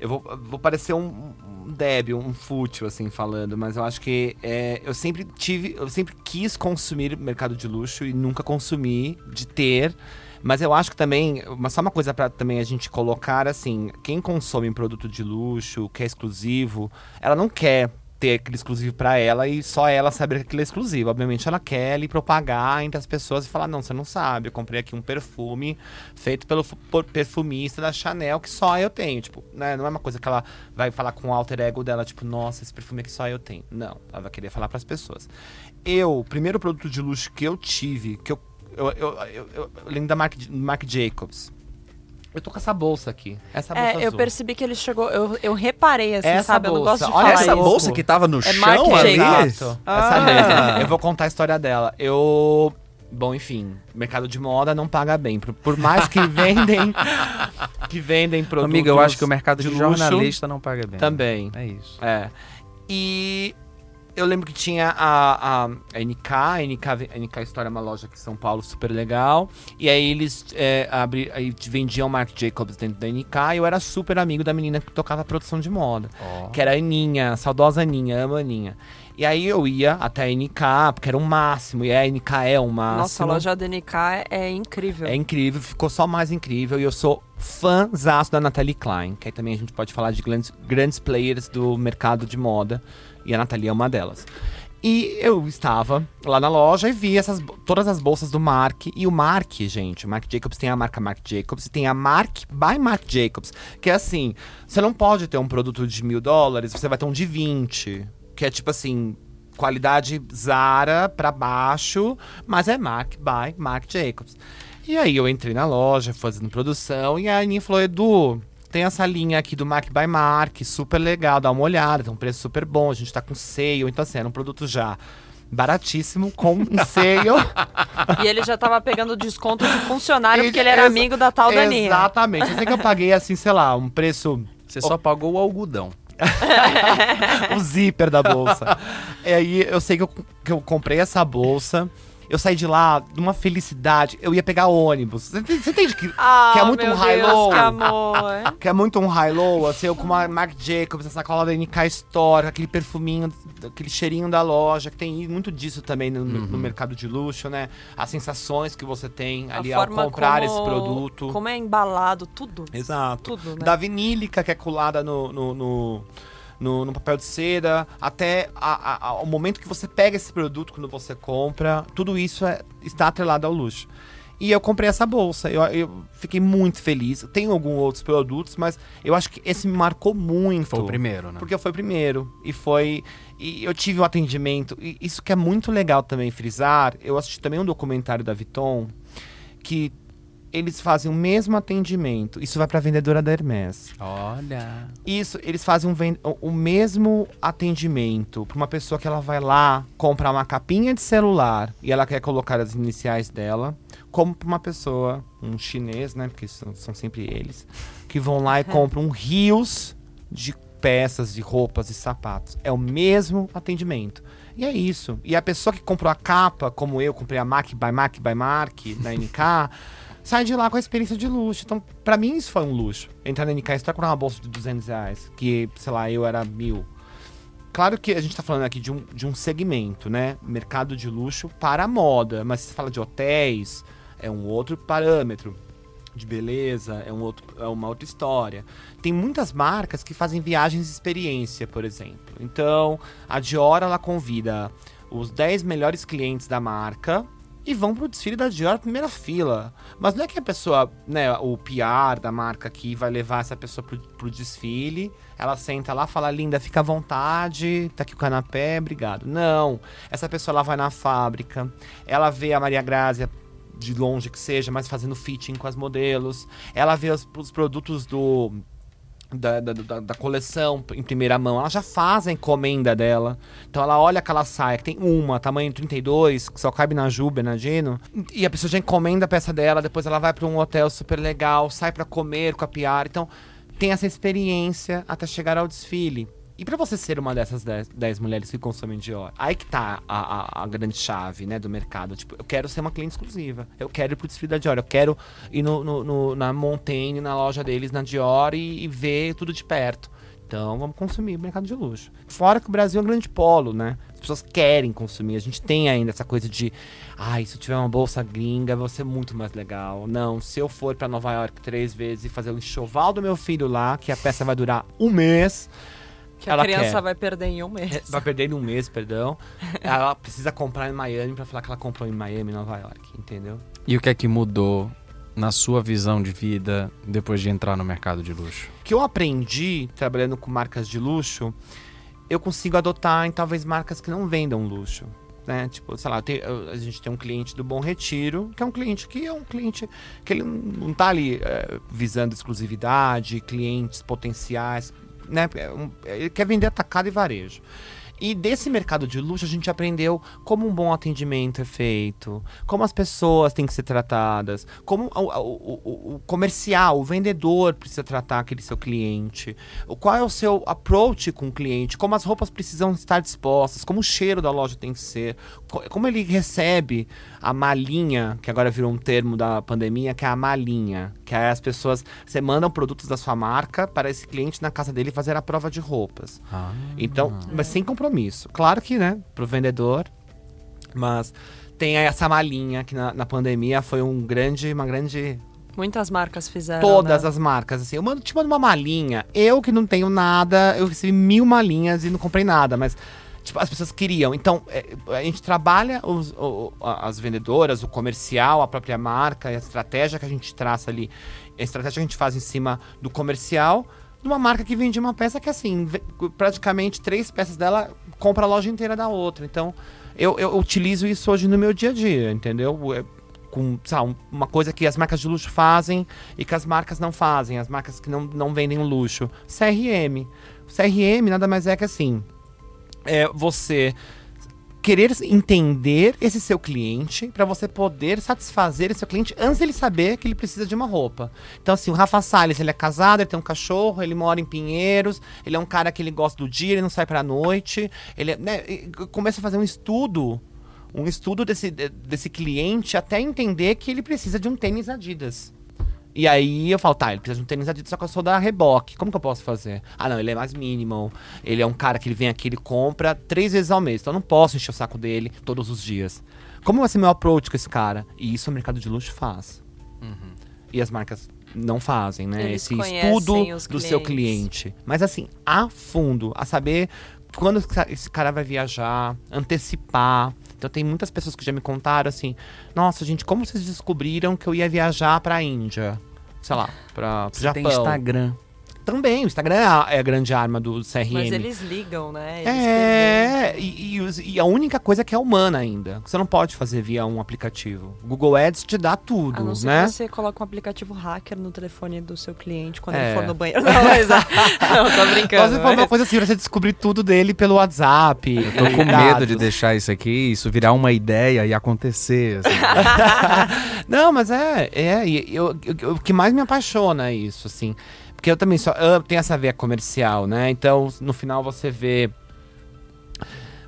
Eu vou, vou parecer um, um débil, um fútil, assim, falando, mas eu acho que é, eu sempre tive, eu sempre quis consumir mercado de luxo e nunca consumi de ter. Mas eu acho que também, mas só uma coisa para também a gente colocar, assim, quem consome produto de luxo, que é exclusivo, ela não quer ter aquele exclusivo para ela e só ela saber que aquilo é exclusivo. Obviamente ela quer ali propagar entre as pessoas e falar, não, você não sabe, eu comprei aqui um perfume feito pelo perfumista da Chanel que só eu tenho. Tipo, né? não é uma coisa que ela vai falar com o alter ego dela, tipo, nossa, esse perfume aqui só eu tenho. Não, ela vai querer falar para as pessoas. Eu, o primeiro produto de luxo que eu tive, que eu, eu, eu, eu, eu lembro da Marc Jacobs. Eu tô com essa bolsa aqui. Essa bolsa É, eu azul. percebi que ele chegou. Eu, eu reparei, assim, Essa sabe? Eu não bolsa, gosto de olha falar essa isso. bolsa que tava no É Marc ali? Exato. Ah. Essa mesma. Eu vou contar a história dela. Eu. Bom, enfim, mercado de moda não paga bem. Por, por mais que vendem. que vendem produtos. Amiga, eu acho que o mercado de, de luxo jornalista não paga bem. Também. É isso. É. E eu lembro que tinha a, a, a NK, a NK, a NK História é uma loja aqui em São Paulo super legal. E aí eles é, abri, aí vendiam Marc Jacobs dentro da NK e eu era super amigo da menina que tocava produção de moda. Que era a Aninha, a saudosa Aninha, amo a Aninha. E aí eu ia até a NK, porque era o máximo, e a NK é o máximo. Nossa, a loja da NK é incrível. É incrível, ficou só mais incrível. E eu sou fãzaço da Natalie Klein, que aí também a gente pode falar de grandes, grandes players do mercado de moda. E a Natalie é uma delas. E eu estava lá na loja e vi essas, todas as bolsas do Mark. E o Mark, gente, o Mark Jacobs tem a marca Mark Jacobs e tem a Mark by Mark Jacobs. Que é assim, você não pode ter um produto de mil dólares, você vai ter um de 20. Que é tipo assim, qualidade Zara pra baixo, mas é Mark by Mark Jacobs. E aí eu entrei na loja fazendo produção e a Aninha falou, Edu, tem essa linha aqui do Mark by Mark, super legal, dá uma olhada, tem um preço super bom, a gente tá com sale, então assim, era um produto já baratíssimo, com um sale. E ele já tava pegando desconto de funcionário, porque ele era amigo da tal Daninha. Exatamente, eu sei que eu paguei assim, sei lá, um preço... Você só pagou o algodão. o zíper da bolsa. E aí eu sei que eu, que eu comprei essa bolsa. Eu saí de lá numa felicidade. Eu ia pegar ônibus. Você entende, você entende que, Ah, que é muito meu um high Deus, low? que. Que é muito um high-low, assim, eu com uma Marc Jacobs, essa sacola da NK Store, aquele perfuminho, aquele cheirinho da loja, que tem muito disso também no, no mercado de luxo, né? As sensações que você tem ali A ao comprar como- esse produto. Como é embalado, tudo. Exato. Tudo, né? Da vinílica que é colada no, no, no, no- no papel de seda, até a- a- o momento que você pega esse produto quando você compra, tudo isso é- está atrelado ao luxo. E eu comprei essa bolsa, eu, eu fiquei muito feliz. Tenho alguns outros produtos, mas eu acho que esse me marcou muito. Foi o primeiro, né? Porque foi o primeiro. E foi. E eu tive um atendimento. E isso que é muito legal também frisar. Eu assisti também um documentário da Viton que eles fazem o mesmo atendimento. Isso vai para a vendedora da Hermès. Olha. Isso, eles fazem um o mesmo atendimento para uma pessoa que ela vai lá comprar uma capinha de celular e ela quer colocar as iniciais dela, como para uma pessoa, um chinês, né? Porque são, são sempre eles, que vão lá e compram rios de peças, de roupas e sapatos. É o mesmo atendimento. E é isso. E a pessoa que comprou a capa, como eu, comprei a Mac by Mac by Mark, da NK, sai de lá com a experiência de luxo. Então, pra mim, isso foi um luxo. Entrar na NK Store com uma bolsa de 200 reais, que, sei lá, eu era mil. Claro que a gente tá falando aqui de um, de um segmento, né? Mercado de luxo para a moda. Mas se você fala de hotéis, é um outro parâmetro. De beleza, é, um outro, é uma outra história. Tem muitas marcas que fazem viagens de experiência, por exemplo. Então, a Dior, ela convida os 10 melhores clientes da marca e vão pro desfile da Dior primeira fila. Mas não é que a pessoa, né, o PR da marca aqui vai levar essa pessoa pro, pro desfile, ela senta lá, fala, linda, fica à vontade, tá aqui o canapé, obrigado. Não, essa pessoa ela vai na fábrica, ela vê a Maria Grazia de longe que seja, mas fazendo fitting com as modelos, ela vê os, os produtos do da, da, da- coleção em primeira mão, ela já faz a encomenda dela. Então ela olha aquela saia que tem uma, tamanho 32, que só cabe na Juba, na Geno, e a pessoa já encomenda a peça dela, depois ela vai para um hotel super legal, sai para comer com a PR. Então tem essa experiência até chegar ao desfile. E pra você ser uma dessas 10 mulheres que consomem Dior, aí que tá a, a- a grande chave, né, do mercado. Tipo, eu quero ser uma cliente exclusiva. Eu quero ir pro desfile da Dior. Eu quero ir no, no- no- na Montaigne, na loja deles, na Dior e, e ver tudo de perto. Então, vamos consumir o mercado de luxo. Fora que o Brasil é um grande polo, né? As pessoas querem consumir. A gente tem ainda essa coisa de, ai, se eu tiver uma bolsa gringa, vai ser muito mais legal. Não, se eu for pra Nova York três vezes e fazer o enxoval do meu filho lá, que a peça vai durar um mês, Que a Ela criança quer. vai perder em um mês. vai perder em um mês, perdão. Ela precisa comprar em Miami pra falar que ela comprou em Miami, Nova York, entendeu? E o que é que mudou na sua visão de vida depois de entrar no mercado de luxo? O que eu aprendi trabalhando com marcas de luxo, eu consigo adotar em talvez marcas que não vendam luxo. Né? Tipo, sei lá, a gente tem um cliente do Bom Retiro, que é um cliente que é um cliente que ele não não tá ali é, visando exclusividade, clientes potenciais, né? É Ele quer vender atacado e varejo. E desse mercado de luxo a gente aprendeu como um bom atendimento é feito, como as pessoas têm que ser tratadas, como o, o- o- o comercial, o vendedor precisa tratar aquele seu cliente, qual é o seu approach com o cliente, como as roupas precisam estar dispostas, como o cheiro da loja tem que ser, co- como ele recebe a malinha, que agora virou um termo da pandemia, que é a malinha, que é as pessoas, você manda produtos da sua marca para esse cliente na casa dele fazer a prova de roupas. Ah, Então, mas sem compromisso. Claro que, né, pro vendedor, mas tem essa malinha que na, na pandemia foi um grande, uma grande Muitas marcas fizeram. todas né? as marcas assim. Eu mando, te mando uma malinha. Eu que não tenho nada, eu recebi mil malinhas e não comprei nada, mas Tipo, as pessoas queriam. Então, é, a gente trabalha os- o- as vendedoras, o comercial, a própria marca, a estratégia que a gente traça ali, a estratégia que a gente faz em cima do comercial, de uma marca que vende uma peça que, assim, praticamente três peças dela compra a loja inteira da outra. Então, eu, eu utilizo isso hoje no meu dia a dia, entendeu? É, com, um- uma coisa que as marcas de luxo fazem e que as marcas não fazem, as marcas que não, não vendem luxo. CRM. CRM nada mais é que assim, é você querer entender esse seu cliente para você poder satisfazer esse seu cliente antes dele saber que ele precisa de uma roupa. Então assim, o Rafa Salles, ele é casado, ele tem um cachorro, ele mora em Pinheiros, ele é um cara que ele gosta do dia, ele não sai pra noite, ele é, né, começa a fazer um estudo, um estudo desse, de- desse cliente até entender que ele precisa de um tênis Adidas. E aí eu falo, tá, ele precisa de um tênis Adidas, só que eu sou da Reboque. Como que eu posso fazer? Ah, não, ele é mais minimal. Ele é um cara que ele vem aqui, ele compra três vezes ao mês. Então eu não posso encher o saco dele todos os dias. Como vai ser meu approach com esse cara? E isso o mercado de luxo faz. E as marcas não fazem, né? Eles Esse estudo do seu cliente. Mas assim, a fundo, a saber quando esse cara vai viajar, antecipar. Então tem muitas pessoas que já me contaram assim: "Nossa, gente, como vocês descobriram que eu ia viajar pra Índia?" Sei lá, Você Japão. tem Instagram. Também, o Instagram é a, é a grande arma do CRM. Mas eles ligam, né? Eles É, e, e e a única coisa que é humana ainda. que Você não pode fazer via um aplicativo. O Google Ads te dá tudo, A não ser né? que você coloca um aplicativo hacker no telefone do seu cliente quando É. ele for no banheiro. Não, mas... não, tô brincando. Pode fazer uma coisa assim, pra você descobrir tudo dele pelo WhatsApp. Tô com medo de deixar isso aqui, isso virar uma ideia e acontecer. assim. Não, mas é, é, e eu, eu- o que mais me apaixona é isso, assim. Porque eu também só eu tenho essa veia comercial, né? Então, no final você vê.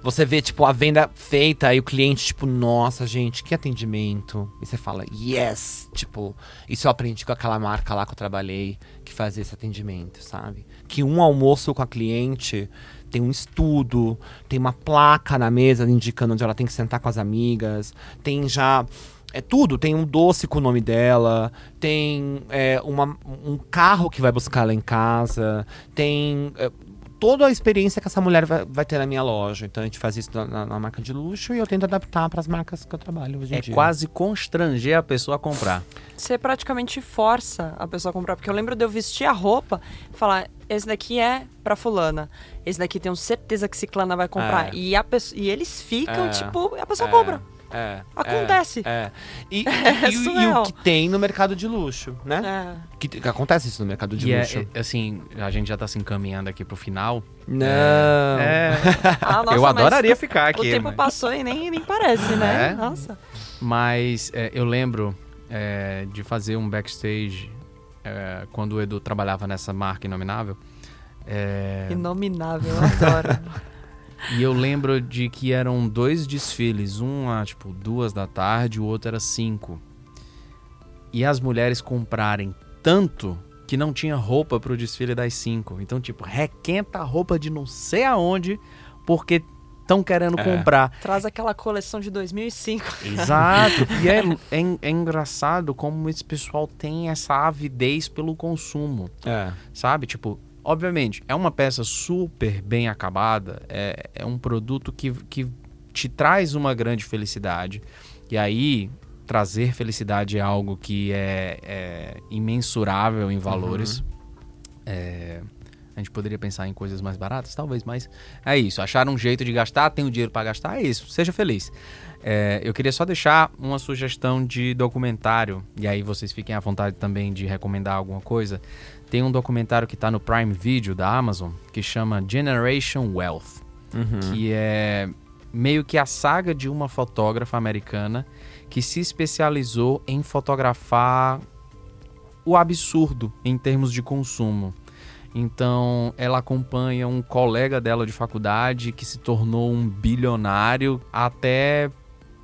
Você vê, tipo, a venda feita e o cliente, tipo, nossa, gente, que atendimento. E você fala, yes! Tipo, isso eu aprendi com aquela marca lá que eu trabalhei, que fazia esse atendimento, sabe? Que um almoço com a cliente tem um estudo, tem uma placa na mesa indicando onde ela tem que sentar com as amigas, tem já. É tudo, tem um doce com o nome dela, tem é, uma- um carro que vai buscar ela em casa, tem é, toda a experiência que essa mulher vai, vai ter na minha loja. Então a gente faz isso na, na- marca de luxo e eu tento adaptar para as marcas que eu trabalho hoje em É dia. quase constranger a pessoa a comprar. Você praticamente força a pessoa a comprar. Porque eu lembro de eu vestir a roupa e falar: esse daqui é pra fulana. Esse daqui tenho certeza que ciclana vai comprar. É. E, a e eles ficam, É. tipo, e a pessoa É, compra. É, Acontece. É, é. E, É e- e surreal. o que tem no mercado de luxo, né? É. Que, que acontece isso no mercado de E é, luxo. é, assim, a gente já tá se encaminhando aqui pro final. Não. É, Ah, nossa, eu adoraria ficar aqui. O tempo mas- passou e nem, nem parece, né? É? Nossa. Mas é, eu lembro é, de fazer um backstage é, quando o Edu trabalhava nessa marca inominável. É, Inominável, eu adoro. E eu lembro de que eram dois desfiles, um a tipo duas da tarde, o outro era cinco. E as mulheres comprarem tanto que não tinha roupa pro desfile das cinco. Então, tipo, requenta a roupa de não sei aonde, porque estão querendo É. comprar. Traz aquela coleção de 2005. Exato. e é, é, é engraçado como esse pessoal tem essa avidez pelo consumo, É. sabe? Tipo, obviamente, é uma peça super bem acabada, é, é um produto que, que te traz uma grande felicidade. E aí, trazer felicidade é algo que é, é imensurável em valores. É, a gente poderia pensar em coisas mais baratas, talvez, mas é isso. Acharam um jeito de gastar, tem o dinheiro para gastar, é isso. Seja feliz. É, eu queria só deixar uma sugestão de documentário, e aí vocês fiquem à vontade também de recomendar alguma coisa. Tem um documentário que está no Prime Video da Amazon que chama Generation Wealth, que é meio que a saga de uma fotógrafa americana que se especializou em fotografar o absurdo em termos de consumo. Então, ela acompanha um colega dela de faculdade que se tornou um bilionário, até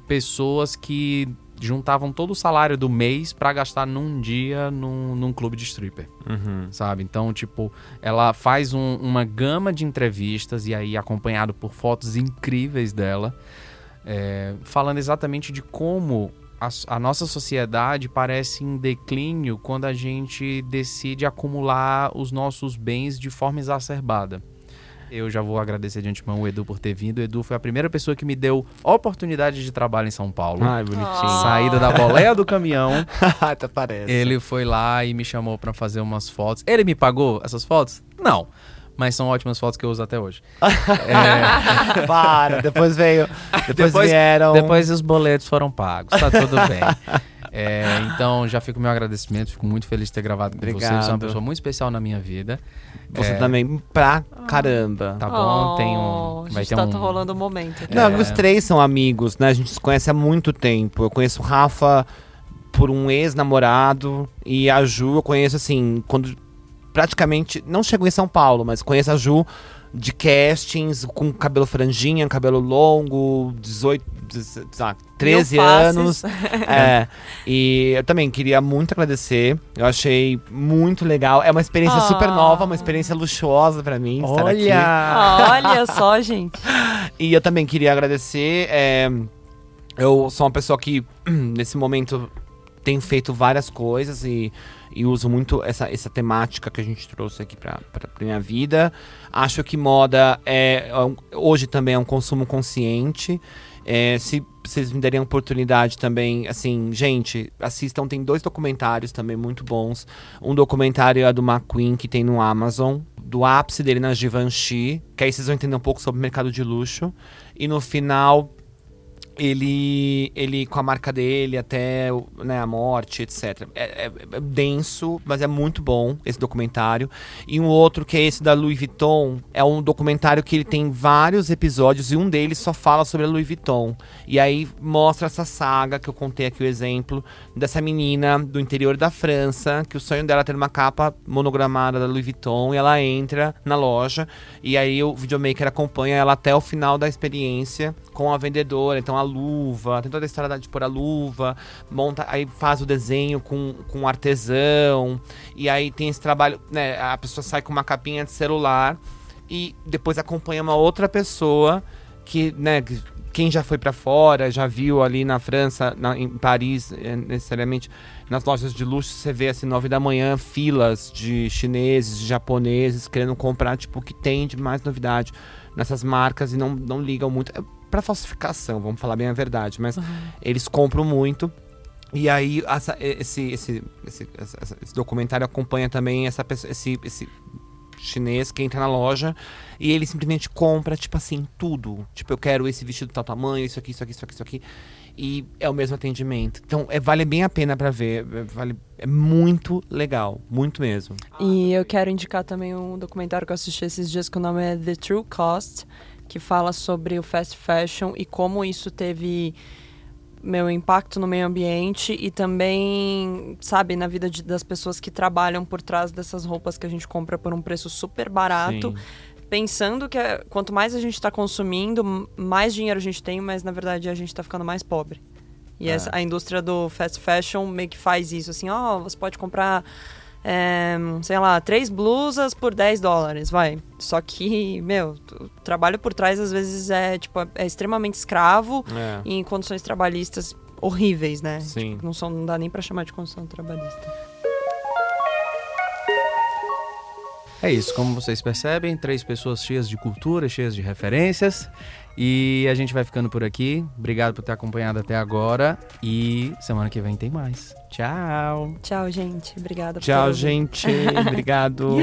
pessoas que juntavam todo o salário do mês para gastar num dia num, num clube de stripper, Uhum. sabe? Então, tipo, ela faz um- uma gama de entrevistas e aí acompanhado por fotos incríveis dela, é, falando exatamente de como a, a nossa sociedade parece em declínio quando a gente decide acumular os nossos bens de forma exacerbada. Eu já vou agradecer de antemão o Edu por ter vindo. O Edu foi a primeira pessoa que me deu oportunidade de trabalho em São Paulo. Ai, bonitinho. Saída da boleia do caminhão, Até parece. ele foi lá e me chamou pra fazer umas fotos. Ele me pagou essas fotos? Não. Mas são ótimas fotos que eu uso até hoje. É, Para, depois veio. Depois, Depois- vieram. Depois os boletos foram pagos, tá tudo bem. É, então já fica o meu agradecimento, fico muito feliz de ter gravado com você. Você é uma Obrigado. pessoa muito especial na minha vida. Você É, também pra caramba. Tá bom, tem um. Oh, Vai a gente ter tá um. rolando um momento. aqui. Não, É. os três são amigos, né? A gente se conhece há muito tempo. Eu conheço o Rafa por um ex-namorado e a Ju eu conheço assim, quando praticamente não chegou em São Paulo, mas conheço a Ju de castings com cabelo franjinha, cabelo longo, 18, 18, sei lá, 13 Mil faces. anos. é. E eu também queria muito agradecer. Eu achei muito legal. É uma experiência Ah. super nova, uma experiência luxuosa pra mim estar aqui. Ah, olha só, gente. E eu também queria agradecer. é, eu sou uma pessoa que, nesse momento, tem feito várias coisas e, e uso muito essa, essa temática que a gente trouxe aqui pra minha vida. Acho que moda é, é hoje também é um consumo consciente. É, se vocês me derem a oportunidade também, assim, gente, assistam. Tem dois documentários também muito bons. Um documentário é do McQueen, que tem no Amazon. Do ápice dele na Givenchy. Que aí vocês vão entender um pouco sobre o mercado de luxo. E no final, ele, ele com a marca dele até né, a morte, etc. É, é- é denso, mas é muito bom esse documentário. E um outro que é esse da Louis Vuitton, é um documentário que ele tem vários episódios e um deles só fala sobre a Louis Vuitton. E aí mostra essa saga que eu contei aqui o exemplo dessa menina do interior da França, que o sonho dela é ter uma capa monogramada da Louis Vuitton e ela entra na loja e aí o videomaker acompanha ela até o final da experiência com a vendedora, então a luva, tem toda a história de pôr a luva, monta, aí faz o desenho com, com um artesão, e aí tem esse trabalho, né, a pessoa sai com uma capinha de celular e depois acompanha uma outra pessoa que, né, que- quem já foi pra fora, já viu ali na França, na- em Paris, eh, necessariamente, nas lojas de luxo, você vê assim, nove da manhã, filas de chineses, de japoneses querendo comprar, tipo, o que tem de mais novidade nessas marcas e não, não ligam muito. Pra falsificação, vamos falar bem a verdade, mas eles compram muito. E aí, essa- esse, esse, esse, esse documentário acompanha também essa pessoa, esse, esse chinês que entra na loja e ele simplesmente compra, tipo assim, tudo. Tipo, eu quero esse vestido de tal tamanho, isso aqui, isso aqui, isso aqui, isso aqui. E é o mesmo atendimento. Então, é, vale bem a pena pra ver. É, Vale, é muito legal, muito mesmo. E eu quero indicar também um documentário que eu assisti esses dias que o nome é The True Cost, que fala sobre o fast fashion e como isso teve meu impacto no meio ambiente e também, sabe, na vida de- das pessoas que trabalham por trás dessas roupas que a gente compra por um preço super barato. Pensando que é- quanto mais a gente está consumindo, mais dinheiro a gente tem, mas na verdade a gente está ficando mais pobre. E É. essa, a indústria do fast fashion meio que faz isso, assim, ó, você pode comprar, é, sei lá, três blusas por 10 dólares, vai. Só que, meu, o trabalho por trás às vezes é, tipo, é extremamente escravo É. em condições trabalhistas horríveis, né? Sim. Tipo, não, são, não dá nem pra chamar de condição trabalhista. É isso, como vocês percebem, três pessoas cheias de cultura, cheias de referências. E a gente vai ficando por aqui. Obrigado por ter acompanhado até agora. E semana que vem tem mais. Tchau! Tchau, gente. Obrigada por Tchau, gente. Obrigado.